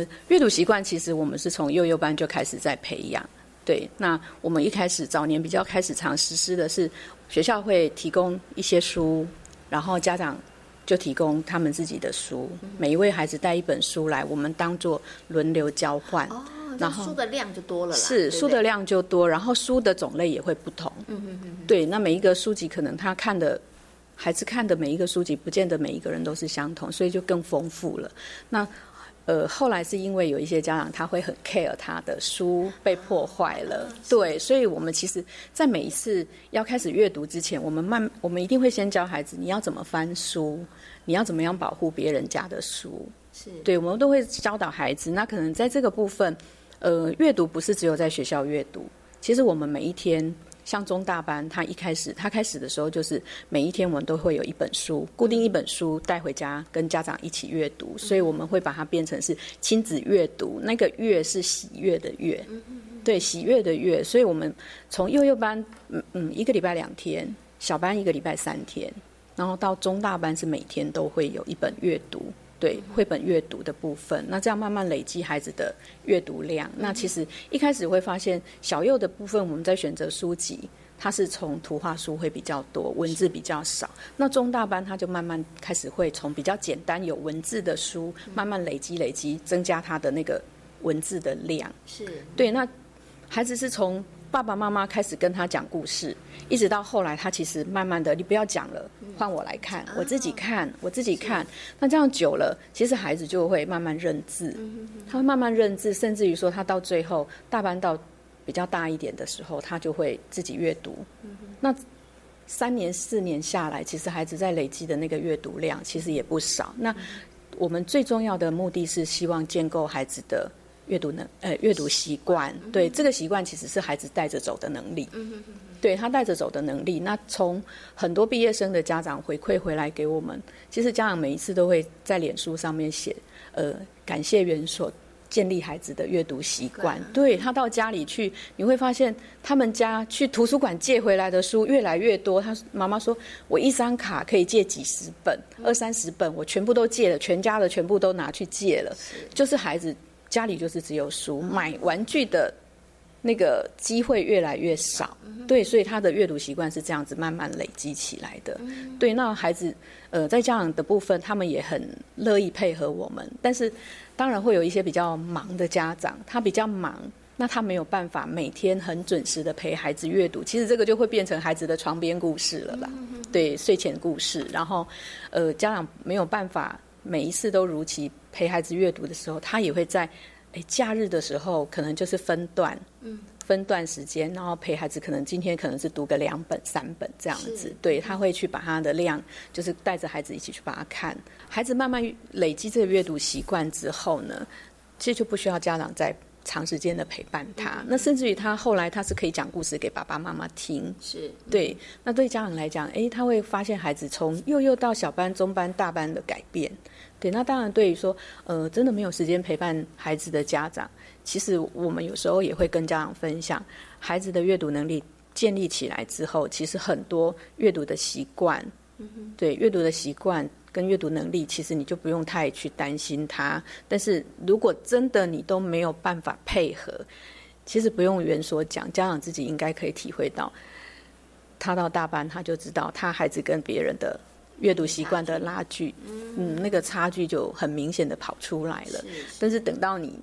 呃，阅读习惯其实我们是从幼幼班就开始在培养。对，那我们一开始早年比较开始常实施的是，学校会提供一些书，然后家长就提供他们自己的书，每一位孩子带一本书来，我们当做轮流交换。然后书的量就多了，是书的量就多，然后书的种类也会不同。嗯嗯嗯，对，那每一个书籍可能他看的，孩子看的每一个书籍，不见得每一个人都是相同，所以就更丰富了。那呃，后来是因为有一些家长他会很 care 他的书被破坏了，对，所以我们其实，在每一次要开始阅读之前，我们慢，我们一定会先教孩子你要怎么翻书，你要怎么样保护别人家的书，是对，我们都会教导孩子。那可能在这个部分。呃，阅读不是只有在学校阅读，其实我们每一天，像中大班，他一开始他开始的时候，就是每一天我们都会有一本书，固定一本书带回家跟家长一起阅读，所以我们会把它变成是亲子阅读，那个阅是喜悦的悦，对，喜悦的悦，所以我们从幼幼班，嗯嗯，一个礼拜两天，小班一个礼拜三天，然后到中大班是每天都会有一本阅读。对绘本阅读的部分，那这样慢慢累积孩子的阅读量。那其实一开始会发现，小幼的部分我们在选择书籍，它是从图画书会比较多，文字比较少。那中大班他就慢慢开始会从比较简单有文字的书，慢慢累积累积，增加他的那个文字的量。是对，那孩子是从。爸爸妈妈开始跟他讲故事，一直到后来，他其实慢慢的，你不要讲了，换我来看，我自己看，我自己看。那这样久了，其实孩子就会慢慢认字，他会慢慢认字，甚至于说，他到最后大班到比较大一点的时候，他就会自己阅读。那三年四年下来，其实孩子在累积的那个阅读量，其实也不少。那我们最重要的目的是希望建构孩子的。阅读能，呃，阅读习惯，对这个习惯其实是孩子带着走的能力，对他带着走的能力。那从很多毕业生的家长回馈回来给我们，其实家长每一次都会在脸书上面写，呃，感谢园所建立孩子的阅读习惯。对他到家里去，你会发现他们家去图书馆借回来的书越来越多。他妈妈说，我一张卡可以借几十本，二三十本，我全部都借了，全家的全部都拿去借了，就是孩子。家里就是只有书，买玩具的那个机会越来越少，对，所以他的阅读习惯是这样子慢慢累积起来的。对，那孩子呃在家长的部分，他们也很乐意配合我们，但是当然会有一些比较忙的家长，他比较忙，那他没有办法每天很准时的陪孩子阅读，其实这个就会变成孩子的床边故事了啦，对，睡前故事，然后呃家长没有办法每一次都如期。陪孩子阅读的时候，他也会在，诶假日的时候，可能就是分段，嗯，分段时间，然后陪孩子，可能今天可能是读个两本、三本这样子，对他会去把他的量，就是带着孩子一起去把它看。孩子慢慢累积这个阅读习惯之后呢，其实就不需要家长再长时间的陪伴他。那甚至于他后来他是可以讲故事给爸爸妈妈听，是对。那对家长来讲，诶，他会发现孩子从幼幼到小班、中班、大班的改变。对，那当然，对于说，呃，真的没有时间陪伴孩子的家长，其实我们有时候也会跟家长分享，孩子的阅读能力建立起来之后，其实很多阅读的习惯，对阅读的习惯跟阅读能力，其实你就不用太去担心他。但是如果真的你都没有办法配合，其实不用原所讲，家长自己应该可以体会到。他到大班，他就知道他孩子跟别人的阅读习惯的拉锯，嗯，那个差距就很明显的跑出来了。但是等到你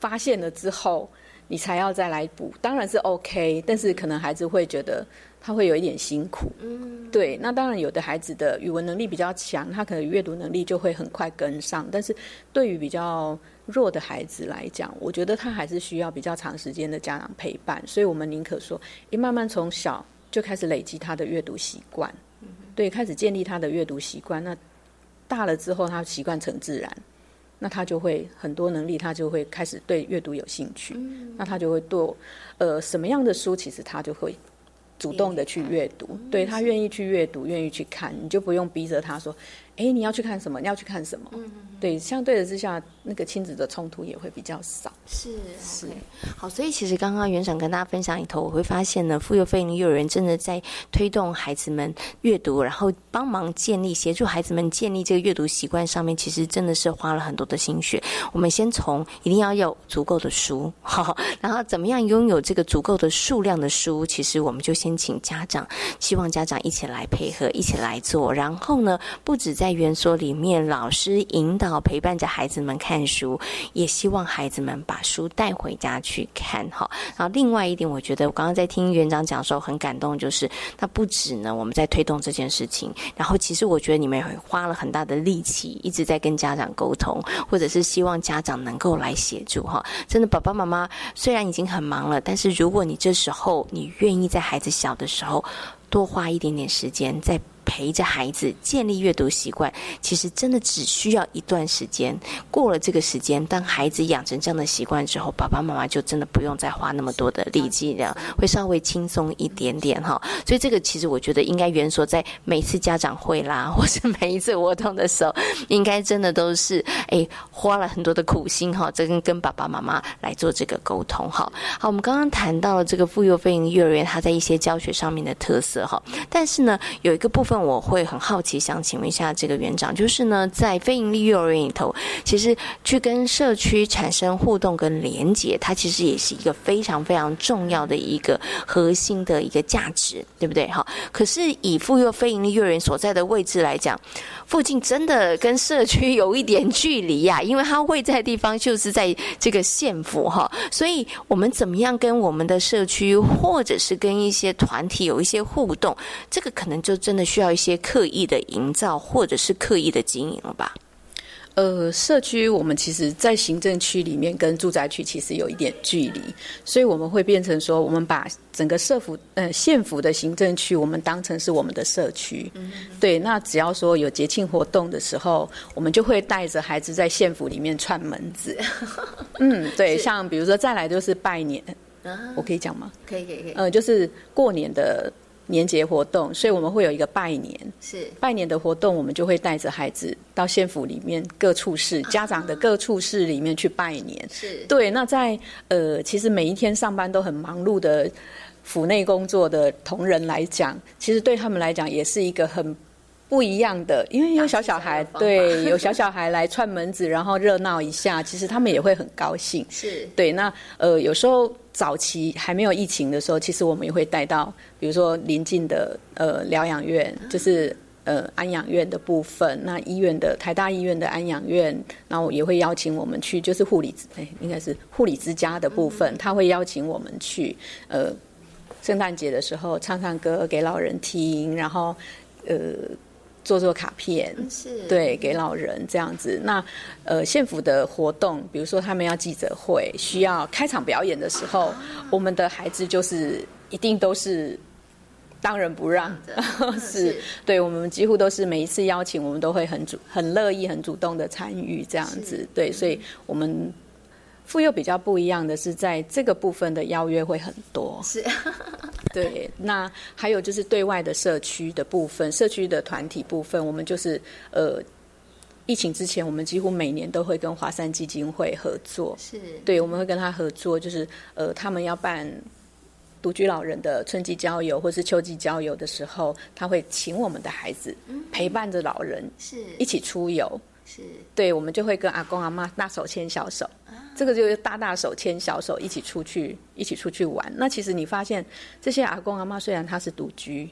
发现了之后，你才要再来补，当然是 OK，但是可能孩子会觉得。他会有一点辛苦，嗯，对。那当然，有的孩子的语文能力比较强，他可能阅读能力就会很快跟上。但是，对于比较弱的孩子来讲，我觉得他还是需要比较长时间的家长陪伴。所以我们宁可说，一慢慢从小就开始累积他的阅读习惯，对，开始建立他的阅读习惯。那大了之后，他习惯成自然，那他就会很多能力，他就会开始对阅读有兴趣。那他就会对呃什么样的书，其实他就会。主动的去阅读，对他愿意去阅读，愿意去看，你就不用逼着他说。哎，你要去看什么？你要去看什么？嗯，对，相对的之下，那个亲子的冲突也会比较少。是是，好，所以其实刚刚园长跟大家分享里头，我会发现呢，妇幼非营幼儿园真的在推动孩子们阅读，然后帮忙建立、协助孩子们建立这个阅读习惯上面，其实真的是花了很多的心血。我们先从一定要有足够的书，好，然后怎么样拥有这个足够的数量的书，其实我们就先请家长，希望家长一起来配合，一起来做。然后呢，不止在在园所里面，老师引导陪伴着孩子们看书，也希望孩子们把书带回家去看哈。然后另外一点，我觉得我刚刚在听园长讲的时候很感动，就是他不止呢我们在推动这件事情，然后其实我觉得你们也花了很大的力气，一直在跟家长沟通，或者是希望家长能够来协助哈。真的，爸爸妈妈虽然已经很忙了，但是如果你这时候你愿意在孩子小的时候多花一点点时间在。陪着孩子建立阅读习惯，其实真的只需要一段时间。过了这个时间，当孩子养成这样的习惯之后，爸爸妈妈就真的不用再花那么多的力气了，会稍微轻松一点点哈。所以这个其实我觉得应该原所在每次家长会啦，或是每一次活动的时候，应该真的都是哎花了很多的苦心哈，这跟跟爸爸妈妈来做这个沟通哈。好，我们刚刚谈到了这个妇幼飞营幼儿园，它在一些教学上面的特色哈，但是呢，有一个部分。我会很好奇，想请问一下这个园长，就是呢，在非营利幼儿园里头，其实去跟社区产生互动跟连接，它其实也是一个非常非常重要的一个核心的一个价值，对不对？哈，可是以妇幼非营利幼儿园所在的位置来讲，附近真的跟社区有一点距离呀，因为它位在地方就是在这个县府哈，所以我们怎么样跟我们的社区或者是跟一些团体有一些互动，这个可能就真的需要。一些刻意的营造，或者是刻意的经营了吧？呃，社区我们其实，在行政区里面跟住宅区其实有一点距离，所以我们会变成说，我们把整个社府呃县府的行政区，我们当成是我们的社区。嗯，对。那只要说有节庆活动的时候，我们就会带着孩子在县府里面串门子。嗯，对。像比如说再来就是拜年，我可以讲吗？可以，可以，可以。呃，就是过年的。年节活动，所以我们会有一个拜年，是拜年的活动，我们就会带着孩子到县府里面各处室、家长的各处室里面去拜年。是对。那在呃，其实每一天上班都很忙碌的府内工作的同仁来讲，其实对他们来讲也是一个很不一样的，因为有小小孩，对，有小小孩来串门子，然后热闹一下，其实他们也会很高兴。是对。那呃，有时候。早期还没有疫情的时候，其实我们也会带到，比如说临近的呃疗养院，就是呃安养院的部分。那医院的台大医院的安养院，然后也会邀请我们去，就是护理哎，应该是护理之家的部分，他会邀请我们去，呃，圣诞节的时候唱唱歌给老人听，然后呃。做做卡片，是对给老人这样子。那呃，县府的活动，比如说他们要记者会，需要开场表演的时候，我们的孩子就是一定都是当仁不让的，是对我们几乎都是每一次邀请，我们都会很主很乐意、很主动的参与这样子。对，所以我们。妇幼比较不一样的是，在这个部分的邀约会很多。是，对。那还有就是对外的社区的部分，社区的团体部分，我们就是呃，疫情之前，我们几乎每年都会跟华山基金会合作。是，对，我们会跟他合作，就是呃，他们要办独居老人的春季郊游或是秋季郊游的时候，他会请我们的孩子陪伴着老人，是一起出游。是，对，我们就会跟阿公阿妈大手牵小手。这个就是大大手牵小手一起出去，一起出去玩。那其实你发现，这些阿公阿妈虽然他是独居，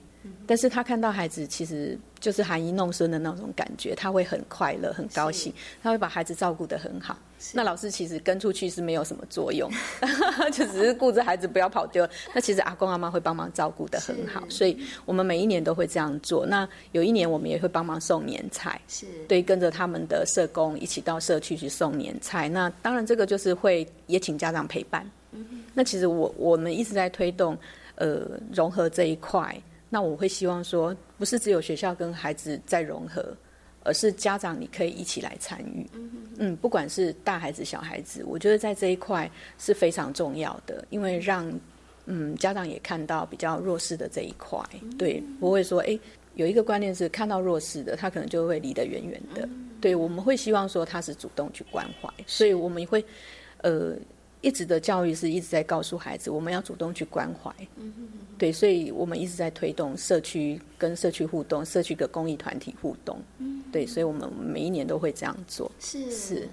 但是他看到孩子其实就是含饴弄孙的那种感觉，他会很快乐、很高兴，他会把孩子照顾得很好。那老师其实跟出去是没有什么作用，就只是顾着孩子不要跑丢。那其实阿公阿妈会帮忙照顾的很好，所以我们每一年都会这样做。那有一年我们也会帮忙送年菜，是对，跟着他们的社工一起到社区去送年菜。那当然这个就是会也请家长陪伴。那其实我我们一直在推动呃融合这一块。那我会希望说，不是只有学校跟孩子在融合，而是家长你可以一起来参与。嗯，不管是大孩子小孩子，我觉得在这一块是非常重要的，因为让嗯家长也看到比较弱势的这一块，对，不会说哎有一个观念是看到弱势的，他可能就会离得远远的。对，我们会希望说他是主动去关怀，所以我们会呃。一直的教育是一直在告诉孩子，我们要主动去关怀。对，所以我们一直在推动社区跟社区互动，社区的公益团体互动。对，所以我们每一年都会这样做。是是。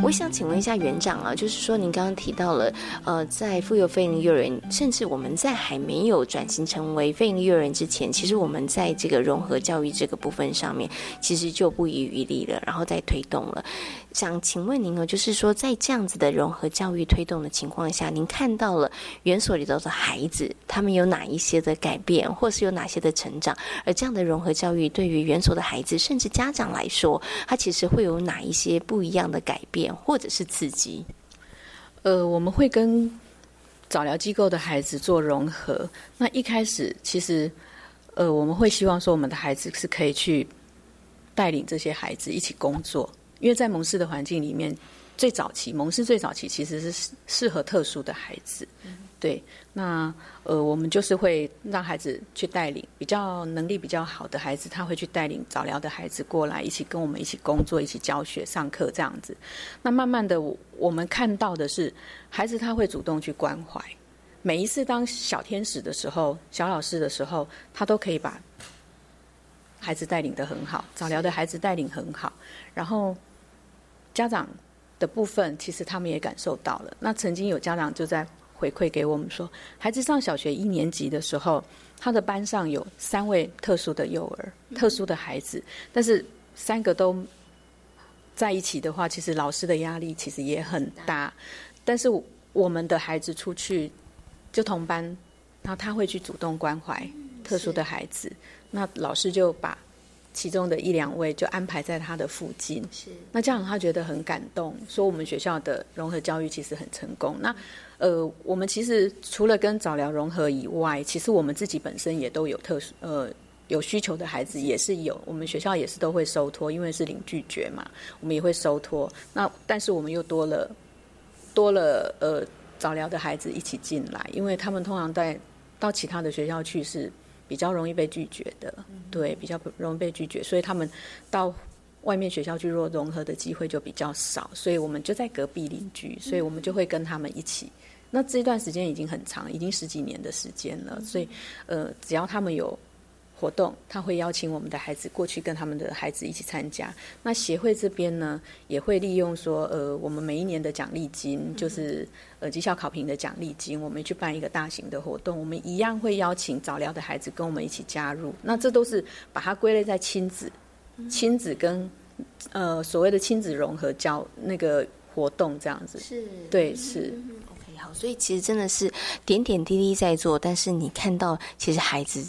我想请问一下园长啊，就是说您刚刚提到了，呃，在妇幼非营利幼儿园，甚至我们在还没有转型成为非营利幼儿园之前，其实我们在这个融合教育这个部分上面，其实就不遗余力了，然后再推动了。想请问您哦，就是说在这样子的融合教育推动的情况下，您看到了园所里头的孩子，他们有哪一些的改变，或是有哪些的成长？而这样的融合教育对于园所的孩子，甚至家长来说，他其实会有哪一些不一样的改变？或者是刺激，呃，我们会跟早疗机构的孩子做融合。那一开始，其实，呃，我们会希望说，我们的孩子是可以去带领这些孩子一起工作，因为在蒙氏的环境里面，最早期蒙氏最早期其实是适合特殊的孩子。对，那呃，我们就是会让孩子去带领比较能力比较好的孩子，他会去带领早疗的孩子过来，一起跟我们一起工作，一起教学、上课这样子。那慢慢的，我们看到的是，孩子他会主动去关怀。每一次当小天使的时候、小老师的时候，他都可以把孩子带领的很好，早疗的孩子带领很好。然后家长的部分，其实他们也感受到了。那曾经有家长就在。回馈给我们说，孩子上小学一年级的时候，他的班上有三位特殊的幼儿、特殊的孩子，但是三个都在一起的话，其实老师的压力其实也很大。但是我们的孩子出去就同班，然后他会去主动关怀特殊的孩子，那老师就把。其中的一两位就安排在他的附近，是那这样他觉得很感动，说我们学校的融合教育其实很成功。那呃，我们其实除了跟早疗融合以外，其实我们自己本身也都有特殊呃有需求的孩子也是有，我们学校也是都会收托，因为是零拒绝嘛，我们也会收托。那但是我们又多了多了呃早疗的孩子一起进来，因为他们通常在到其他的学校去是。比较容易被拒绝的，对，比较容易被拒绝，所以他们到外面学校去做融合的机会就比较少，所以我们就在隔壁邻居，所以我们就会跟他们一起。那这段时间已经很长，已经十几年的时间了，所以呃，只要他们有。活动，他会邀请我们的孩子过去跟他们的孩子一起参加。那协会这边呢，也会利用说，呃，我们每一年的奖励金，就是呃绩效考评的奖励金，我们去办一个大型的活动，我们一样会邀请早疗的孩子跟我们一起加入。那这都是把它归类在亲子、亲子跟呃所谓的亲子融合教那个活动这样子。是，对，是。好，所以其实真的是点点滴滴在做，但是你看到其实孩子。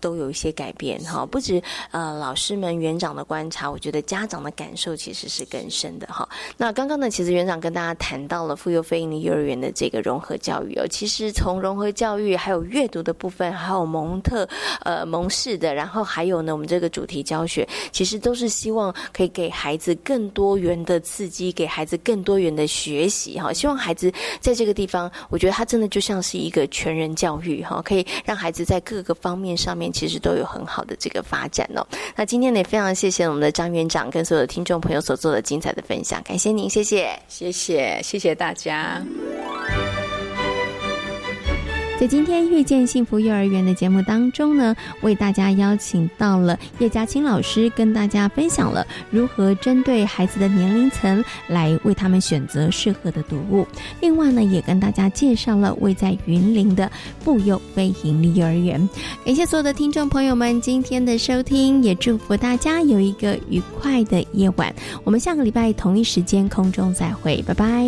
都有一些改变哈，不止呃老师们园长的观察，我觉得家长的感受其实是更深的哈。那刚刚呢，其实园长跟大家谈到了妇幼非营利幼儿园的这个融合教育哦，其实从融合教育，还有阅读的部分，还有蒙特呃蒙氏的，然后还有呢我们这个主题教学，其实都是希望可以给孩子更多元的刺激，给孩子更多元的学习哈。希望孩子在这个地方，我觉得他真的就像是一个全人教育哈，可以让孩子在各个方面上面。其实都有很好的这个发展哦。那今天呢，也非常谢谢我们的张院长跟所有的听众朋友所做的精彩的分享，感谢您，谢谢，谢谢，谢谢大家。在今天遇见幸福幼儿园的节目当中呢，为大家邀请到了叶嘉青老师，跟大家分享了如何针对孩子的年龄层来为他们选择适合的读物。另外呢，也跟大家介绍了位在云林的妇幼非营利幼儿园。感谢所有的听众朋友们今天的收听，也祝福大家有一个愉快的夜晚。我们下个礼拜同一时间空中再会，拜拜。